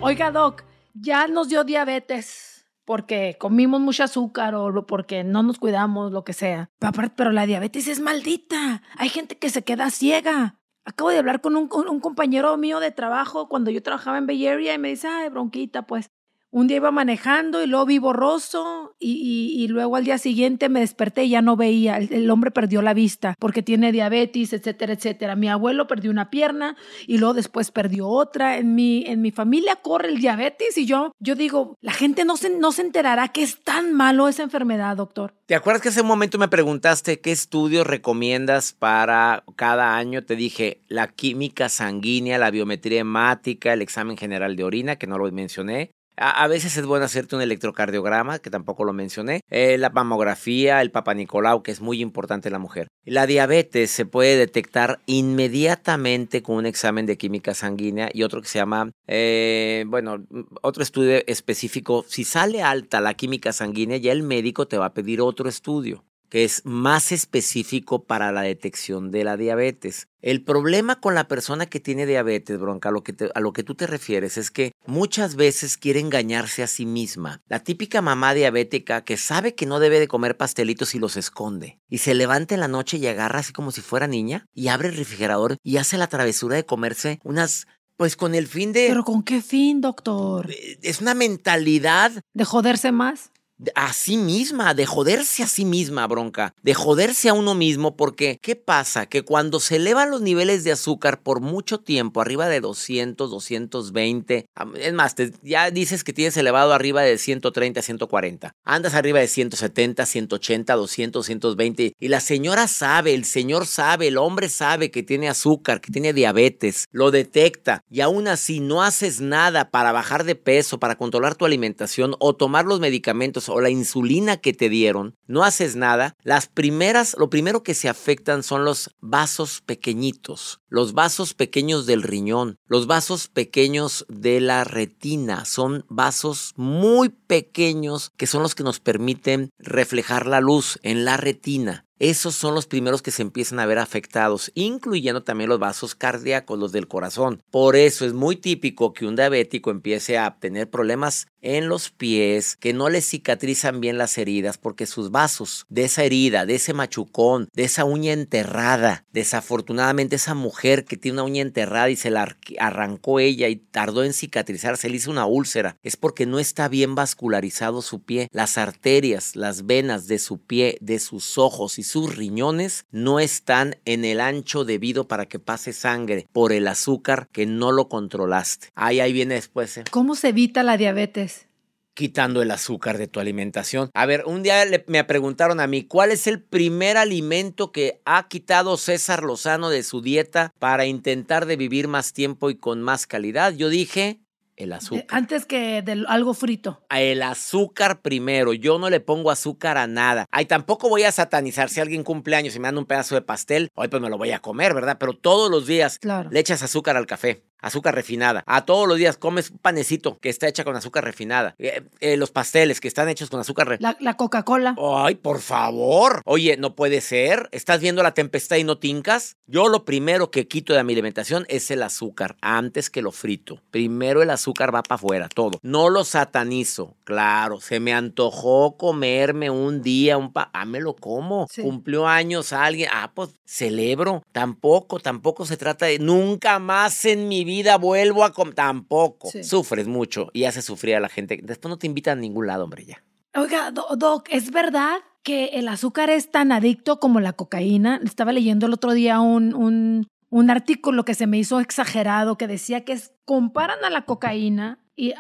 Oiga, Doc, ya nos dio diabetes porque comimos mucho azúcar o porque no nos cuidamos, lo que sea. Pero, la diabetes es maldita. Hay gente que se queda ciega. Acabo de hablar con un, un compañero mío de trabajo cuando yo trabajaba en Bay Area y me dice, ay, bronquita, pues. Un día iba manejando y luego vi borroso y, luego al día siguiente me desperté y ya no veía. El, el hombre perdió la vista porque tiene diabetes, etcétera, etcétera. Mi abuelo perdió una pierna y luego después perdió otra. En mi, en mi familia corre el diabetes y yo, yo digo, la gente no se, no se enterará que es tan malo esa enfermedad, doctor. ¿Te acuerdas que hace un momento me preguntaste qué estudios recomiendas para cada año? Te dije la química sanguínea, la biometría hemática, el examen general de orina, que no lo mencioné. A, veces es bueno hacerte un electrocardiograma, que tampoco lo mencioné. eh, la mamografía, el papanicolau, que es muy importante en la mujer. La diabetes se puede detectar inmediatamente con un examen de química sanguínea y otro que se llama, eh, bueno, otro estudio específico. Si sale alta la química sanguínea, ya el médico te va a pedir otro estudio que es más específico para la detección de la diabetes. El problema con la persona que tiene diabetes, bronca, a lo, que te- a lo que tú te refieres es que muchas veces quiere engañarse a sí misma. La típica mamá diabética que sabe que no debe de comer pastelitos y los esconde. Y se levanta en la noche y agarra así como si fuera niña y abre el refrigerador y hace la travesura de comerse unas... Pues con el fin de... Pero ¿con qué fin, doctor? Es una mentalidad ¿De joderse más? A sí misma, de joderse a sí misma, bronca, de joderse a uno mismo, porque ¿qué pasa? Que cuando se elevan los niveles de azúcar por mucho tiempo, arriba de 200, 220, am- es más, ya dices que tienes elevado arriba de 130, 140, andas arriba de 170, 180, 200, 120, y la señora sabe, el señor sabe, el hombre sabe que tiene azúcar, que tiene diabetes, lo detecta, y aún así no haces nada para bajar de peso, para controlar tu alimentación o tomar los medicamentos o la insulina que te dieron, no haces nada, las primeras, lo primero que se afectan son los vasos pequeñitos, los vasos pequeños del riñón, los vasos pequeños de la retina, son vasos muy pequeños que son los que nos permiten reflejar la luz en la retina. Esos son los primeros que se empiezan a ver afectados, incluyendo también los vasos cardíacos, los del corazón. Por eso es muy típico que un diabético empiece a tener problemas en los pies, que no le cicatrizan bien las heridas, porque sus vasos de esa herida, de ese machucón, de esa uña enterrada, desafortunadamente esa mujer que tiene una uña enterrada y se la arrancó ella y tardó en cicatrizar, se le hizo una úlcera, es porque no está bien vascularizado su pie. Las arterias, las venas de su pie, de sus ojos y sus riñones no están en el ancho debido para que pase sangre por el azúcar que no lo controlaste. Ahí, ahí viene después. ¿eh? ¿Cómo se evita la diabetes? quitando el azúcar de tu alimentación. A ver, un día le- me preguntaron a mí, ¿cuál es el primer alimento que ha quitado César Lozano de su dieta para intentar de vivir más tiempo y con más calidad? Yo dije, el azúcar. antes que de algo frito. El azúcar primero, yo no le pongo azúcar a nada. Ay, tampoco voy a satanizar si alguien cumple años y me dan un pedazo de pastel, hoy pues me lo voy a comer, ¿verdad? Pero todos los días Claro. le echas azúcar al café, azúcar refinada. A todos los días comes un panecito que está hecha con azúcar refinada. Eh, eh, los pasteles que están hechos con azúcar refinada. La, la Coca-Cola. Ay, por favor. Oye, no puede ser. ¿Estás viendo la tempestad y no tincas? Yo lo primero que quito de mi alimentación es el azúcar, antes que lo frito. Primero el azúcar va para afuera, todo. No lo satanizo. Claro, se me antojó comerme un día un pa... Ah, me lo como. Sí. Cumplió años alguien. Ah, pues celebro. Tampoco, tampoco se trata de... Nunca más en mi vida vuelvo a comer. Tampoco. Sí. Sufres mucho y haces sufrir a la gente. Después no te invitan a ningún lado, hombre, ya. Oiga, Doc, ¿es verdad que el azúcar es tan adicto como la cocaína? Estaba leyendo el otro día un, un, un artículo que se me hizo exagerado que decía que es, comparan a la cocaína y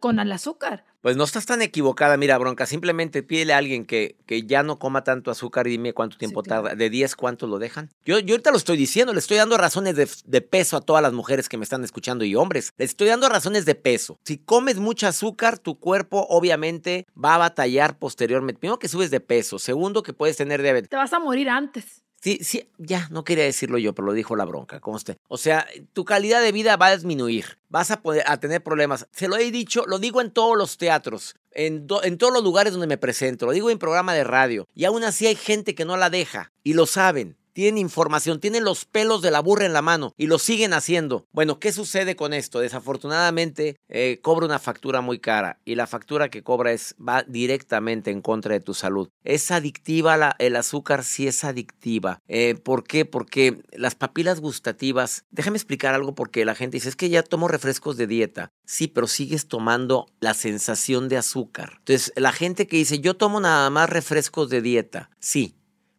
con el azúcar. Pues no estás tan equivocada, mira, bronca. Simplemente pídele a alguien que, que ya no coma tanto azúcar y dime cuánto tiempo tarda. De 10, ¿cuánto lo dejan? Yo, yo ahorita lo estoy diciendo, le estoy dando razones de, de, peso a todas las mujeres que me están escuchando y hombres. Les estoy dando razones de peso. Si comes mucho azúcar, tu cuerpo obviamente va a batallar posteriormente. Primero que subes de peso. Segundo que puedes tener diabetes. Te vas a morir antes. Sí, sí, ya, no quería decirlo yo, pero lo dijo la bronca, usted. O sea, tu calidad de vida va a disminuir, vas a, poder, a tener problemas. Se lo he dicho, lo digo en todos los teatros, en, en todos los lugares donde me presento, lo digo en programa de radio, y aún así hay gente que no la deja, y lo saben tienen información, tienen los pelos de la burra en la mano y lo siguen haciendo. Bueno, ¿qué sucede con esto? Desafortunadamente eh, cobra una factura muy cara y la factura que cobra va directamente en contra de tu salud. ¿Es adictiva el azúcar? Sí es adictiva. Eh, ¿Por qué? Porque las papilas gustativas, déjame explicar algo porque la gente dice, es que ya tomo refrescos de dieta. Sí, pero sigues tomando la sensación de azúcar. Entonces, la gente que dice, yo tomo nada más refrescos de dieta. Sí,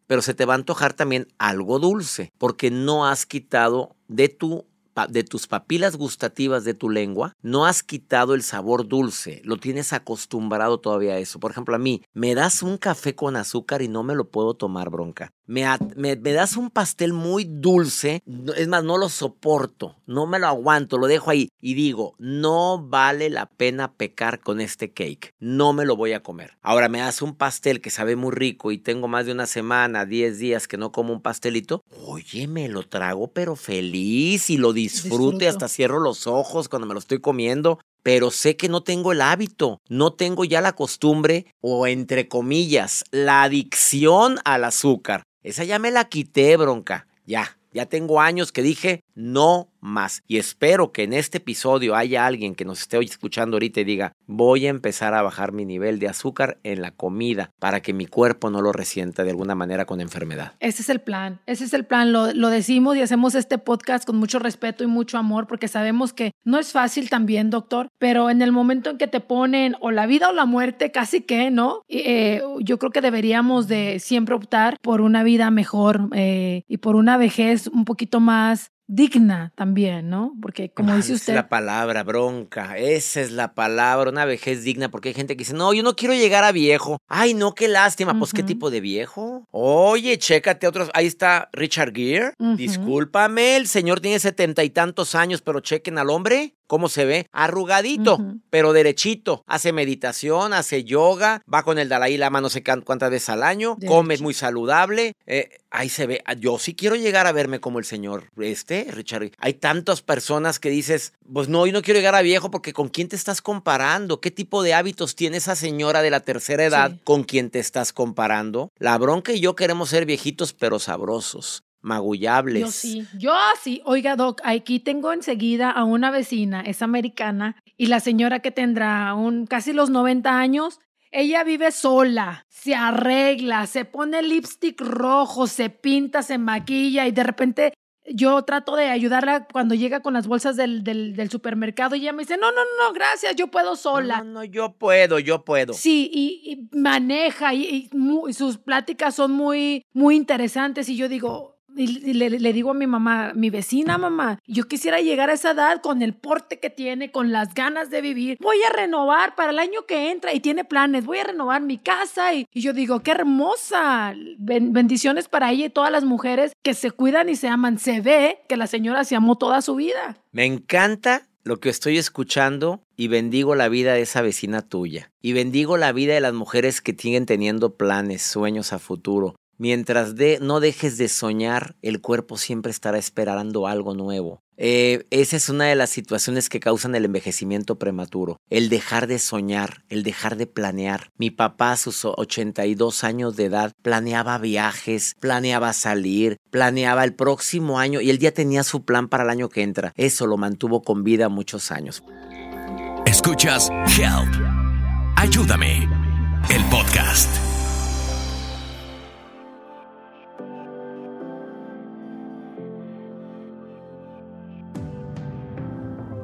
pero se te va a antojar también algo dulce, porque no has quitado de tu de tus papilas gustativas de tu lengua, no has quitado el sabor dulce, lo tienes acostumbrado todavía a eso. Por ejemplo, a mí, me das un café con azúcar y no me lo puedo tomar bronca me, me, das un pastel muy dulce, es más, no lo soporto, no me lo aguanto, lo dejo ahí y digo, no vale la pena pecar con este cake, no me lo voy a comer. Ahora me das un pastel que sabe muy rico y tengo más de una semana, 10 días que no como un pastelito, oye, me lo trago pero feliz y lo disfrute, hasta cierro los ojos cuando me lo estoy comiendo pero sé que no tengo el hábito, no tengo ya la costumbre o entre comillas, la adicción al azúcar. Esa ya me la quité, bronca. Ya, ya tengo años que dije no más. Y espero que en este episodio haya alguien que nos esté escuchando ahorita y diga, voy a empezar a bajar mi nivel de azúcar en la comida para que mi cuerpo no lo resienta de alguna manera con enfermedad. Ese es el plan, ese es el plan. Lo, decimos y hacemos este podcast con mucho respeto y mucho amor porque sabemos que no es fácil también, doctor, pero en el momento en que te ponen o la vida o la muerte, casi que, ¿no? Eh, yo creo que deberíamos de siempre optar por una vida mejor eh, y por una vejez un poquito más digna también, ¿no? Porque como dice usted... Esa es la palabra, bronca. Esa es la palabra, una vejez digna, porque hay gente que dice, no, yo no quiero llegar a viejo. Ay, no, qué lástima. Pues, ¿qué tipo de viejo? Oye, chécate otros. Ahí está Richard Gere. Discúlpame, el señor tiene setenta y tantos años, pero chequen al hombre. ¿Cómo se ve? Arrugadito, pero derechito. Hace meditación, hace yoga, va con el Dalai Lama no sé cuántas veces al año, come muy saludable. Eh, ahí se ve. Yo sí quiero llegar a verme como el señor este, Richard. Hay tantas personas que dices, pues no, yo no quiero llegar a viejo porque ¿con quién te estás comparando? ¿Qué tipo de hábitos tiene esa señora de la tercera edad con quien te estás comparando? La bronca y yo queremos ser viejitos pero sabrosos magullables. Yo sí, yo sí. Oiga, Doc, aquí tengo enseguida a una vecina, es americana, y la señora que tendrá un, casi los 90 años, ella vive sola, se arregla, se pone lipstick rojo, se pinta, se maquilla y de repente yo trato de ayudarla cuando llega con las bolsas del, del, supermercado y ella me dice, no, no, no, gracias, yo puedo sola. No, no, yo puedo, yo puedo. Sí, y, maneja y, y, sus pláticas son muy, muy interesantes y yo digo, y le, digo a mi mamá, mi vecina mamá, yo quisiera llegar a esa edad con el porte que tiene, con las ganas de vivir. Voy a renovar para el año que entra y tiene planes, voy a renovar mi casa y, yo digo, qué hermosa. bendiciones para ella y todas las mujeres que se cuidan y se aman. Se ve que la señora se amó toda su vida. Me encanta lo que estoy escuchando y bendigo la vida de esa vecina tuya. Y bendigo la vida de las mujeres que siguen teniendo planes, sueños a futuro. Mientras de, no dejes de soñar, el cuerpo siempre estará esperando algo nuevo. Eh, esa es una de las situaciones que causan el envejecimiento prematuro. El dejar de soñar, el dejar de planear. Mi papá a sus 82 años de edad planeaba viajes, planeaba salir, planeaba el próximo año y él ya tenía su plan para el año que entra. Eso lo mantuvo con vida muchos años. Escuchas Help. Ayúdame. El podcast.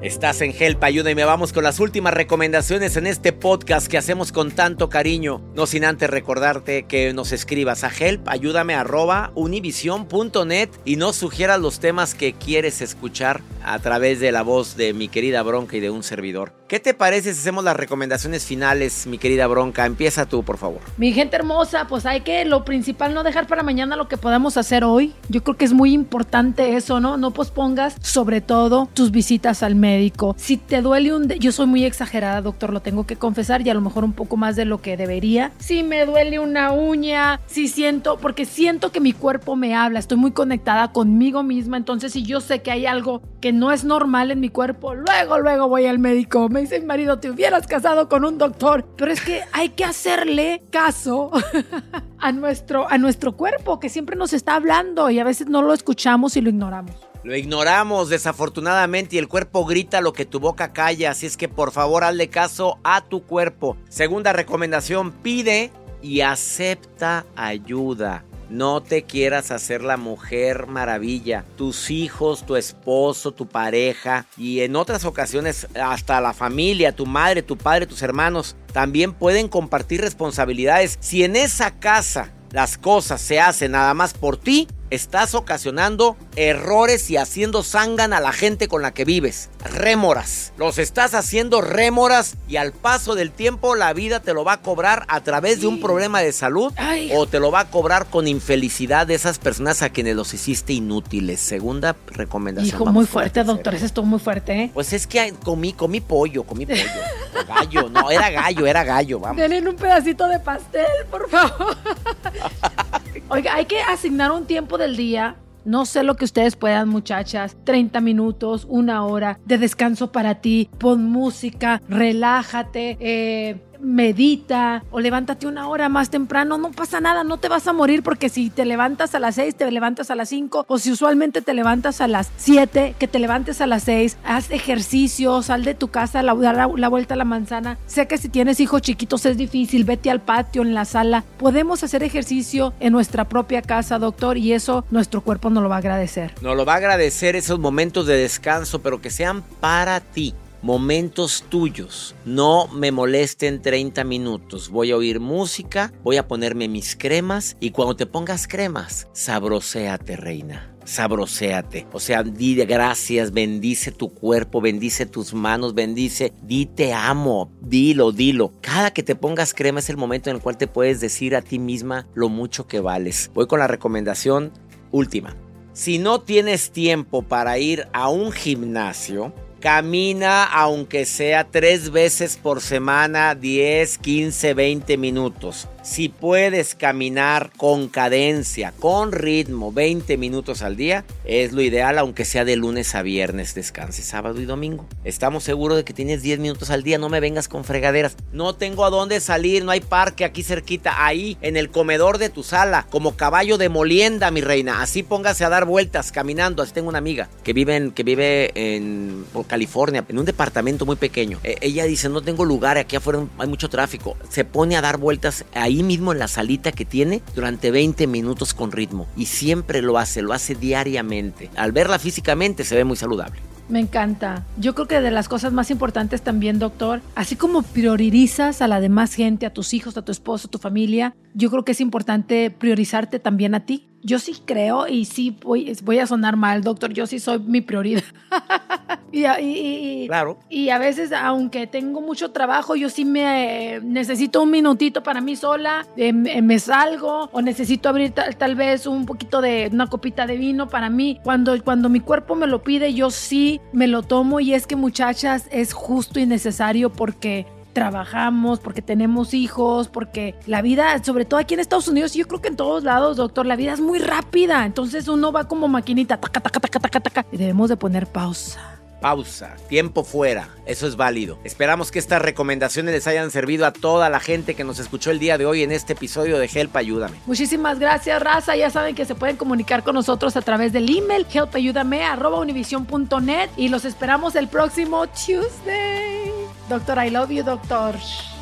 Estás en Help, ayuda y me vamos con las últimas recomendaciones en este podcast que hacemos con tanto cariño. No sin antes recordarte que nos escribas a help, ayúdame arroba univision.net y nos sugieras los temas que quieres escuchar a través de la voz de mi querida Bronca y de un servidor. ¿Qué te parece si hacemos las recomendaciones finales, mi querida Bronca? Empieza tú, por favor. Mi gente hermosa, pues hay que lo principal no dejar para mañana lo que podamos hacer hoy. Yo creo que es muy importante eso, ¿no? No pospongas sobre todo tus visitas al médico si te duele un... Yo soy muy exagerada, doctor, lo tengo que confesar y a lo mejor un poco más de lo que debería. Si me duele una uña, si siento, porque siento que mi cuerpo me habla, estoy muy conectada conmigo misma, entonces si yo sé que hay algo que no es normal en mi cuerpo, luego, luego voy al médico. Me dice mi marido, te hubieras casado con un doctor, pero es que hay que hacerle caso a nuestro, a nuestro cuerpo que siempre nos está hablando y a veces no lo escuchamos y lo ignoramos. Lo ignoramos desafortunadamente y el cuerpo grita lo que tu boca calla, así es que por favor hazle caso a tu cuerpo. Segunda recomendación, pide y acepta ayuda. No te quieras hacer la mujer maravilla. Tus hijos, tu esposo, tu pareja y en otras ocasiones hasta la familia, tu madre, tu padre, tus hermanos también pueden compartir responsabilidades. Si en esa casa las cosas se hacen nada más por ti, estás ocasionando errores y haciendo sangan a la gente con la que vives. Rémoras. Los estás haciendo rémoras y al paso del tiempo la vida te lo va a cobrar a través de un problema de salud o te lo va a cobrar con infelicidad de esas personas a quienes los hiciste inútiles. Segunda recomendación. Hijo, muy fuerte, doctor. Eso estuvo muy fuerte, ¿eh? Pues es que comí, comí pollo, comí pollo. gallo, no, era gallo, era gallo, vamos. Denle un pedacito de pastel, por favor. Oiga, hay que asignar un tiempo del día no sé lo que ustedes puedan, muchachas. 30 minutos, una hora de descanso para ti. Pon música, relájate. Eh, medita o levántate una hora más temprano, no pasa nada, no te vas a morir porque si te levantas a las 6, te levantas a las 5 o si usualmente te levantas a las 7, que te levantes a las 6, haz ejercicio, sal de tu casa, la, dar la, vuelta a la manzana. Sé que si tienes hijos chiquitos es difícil, vete al patio, en la sala. Podemos hacer ejercicio en nuestra propia casa, doctor, y eso nuestro cuerpo nos lo va a agradecer. Nos lo va a agradecer esos momentos de descanso, pero que sean para ti momentos tuyos. No me molesten 30 minutos. Voy a oír música, voy a ponerme mis cremas y cuando te pongas cremas, sabroséate, reina sabroséate. O sea, di gracias, bendice tu cuerpo, bendice tus manos, bendice, di te amo, dilo, dilo. Cada que te pongas crema es el momento en el cual te puedes decir a ti misma lo mucho que vales. Voy con la recomendación última. Si no tienes tiempo para ir a un gimnasio, Camina aunque sea tres veces por semana, 10, 15, 20 minutos. Si puedes caminar con cadencia, con ritmo, 20 minutos al día, es lo ideal, aunque sea de lunes a viernes, descanse sábado y domingo. Estamos seguros de que tienes 10 minutos al día, no me vengas con fregaderas. No tengo a dónde salir, no hay parque aquí cerquita, ahí en el comedor de tu sala, como caballo de molienda, mi reina. Así póngase a dar vueltas caminando. Así tengo una amiga que vive en, que vive en California, en un departamento muy pequeño. E, ella dice, no tengo lugar, aquí afuera hay mucho tráfico. Se pone a dar vueltas ahí ahí mismo en la salita que tiene durante 20 minutos con ritmo. Y siempre lo hace, lo hace diariamente. Al verla físicamente se ve muy saludable. Me encanta. Yo creo que de las cosas más importantes también, doctor, así como priorizas a la demás gente, a tus hijos, a tu esposo, a tu familia, yo creo que es importante priorizarte también a ti yo sí creo y sí voy, voy a sonar mal, doctor, yo sí soy mi prioridad. y, claro. Y a veces, aunque tengo mucho trabajo, yo sí me necesito un minutito para mí sola, eh, me salgo o necesito abrir tal, vez un poquito de una copita de vino para mí. Cuando, cuando mi cuerpo me lo pide, yo sí me lo tomo y es que muchachas es justo y necesario porque trabajamos, porque tenemos hijos, porque la vida, sobre todo aquí en Estados Unidos, y yo creo que en todos lados, doctor, la vida es muy rápida. Entonces uno va como maquinita, taca, taca, taca, taca, taca, y debemos de poner pausa pausa, tiempo fuera, eso es válido. Esperamos que estas recomendaciones les hayan servido a toda la gente que nos escuchó el día de hoy en este episodio de Help Ayúdame. Muchísimas gracias, Raza. Ya saben que se pueden comunicar con nosotros a través del email helpayúdame.univision.net y los esperamos el próximo Tuesday. Doctor, I love you, doctor.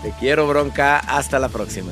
Te quiero, bronca. Hasta la próxima.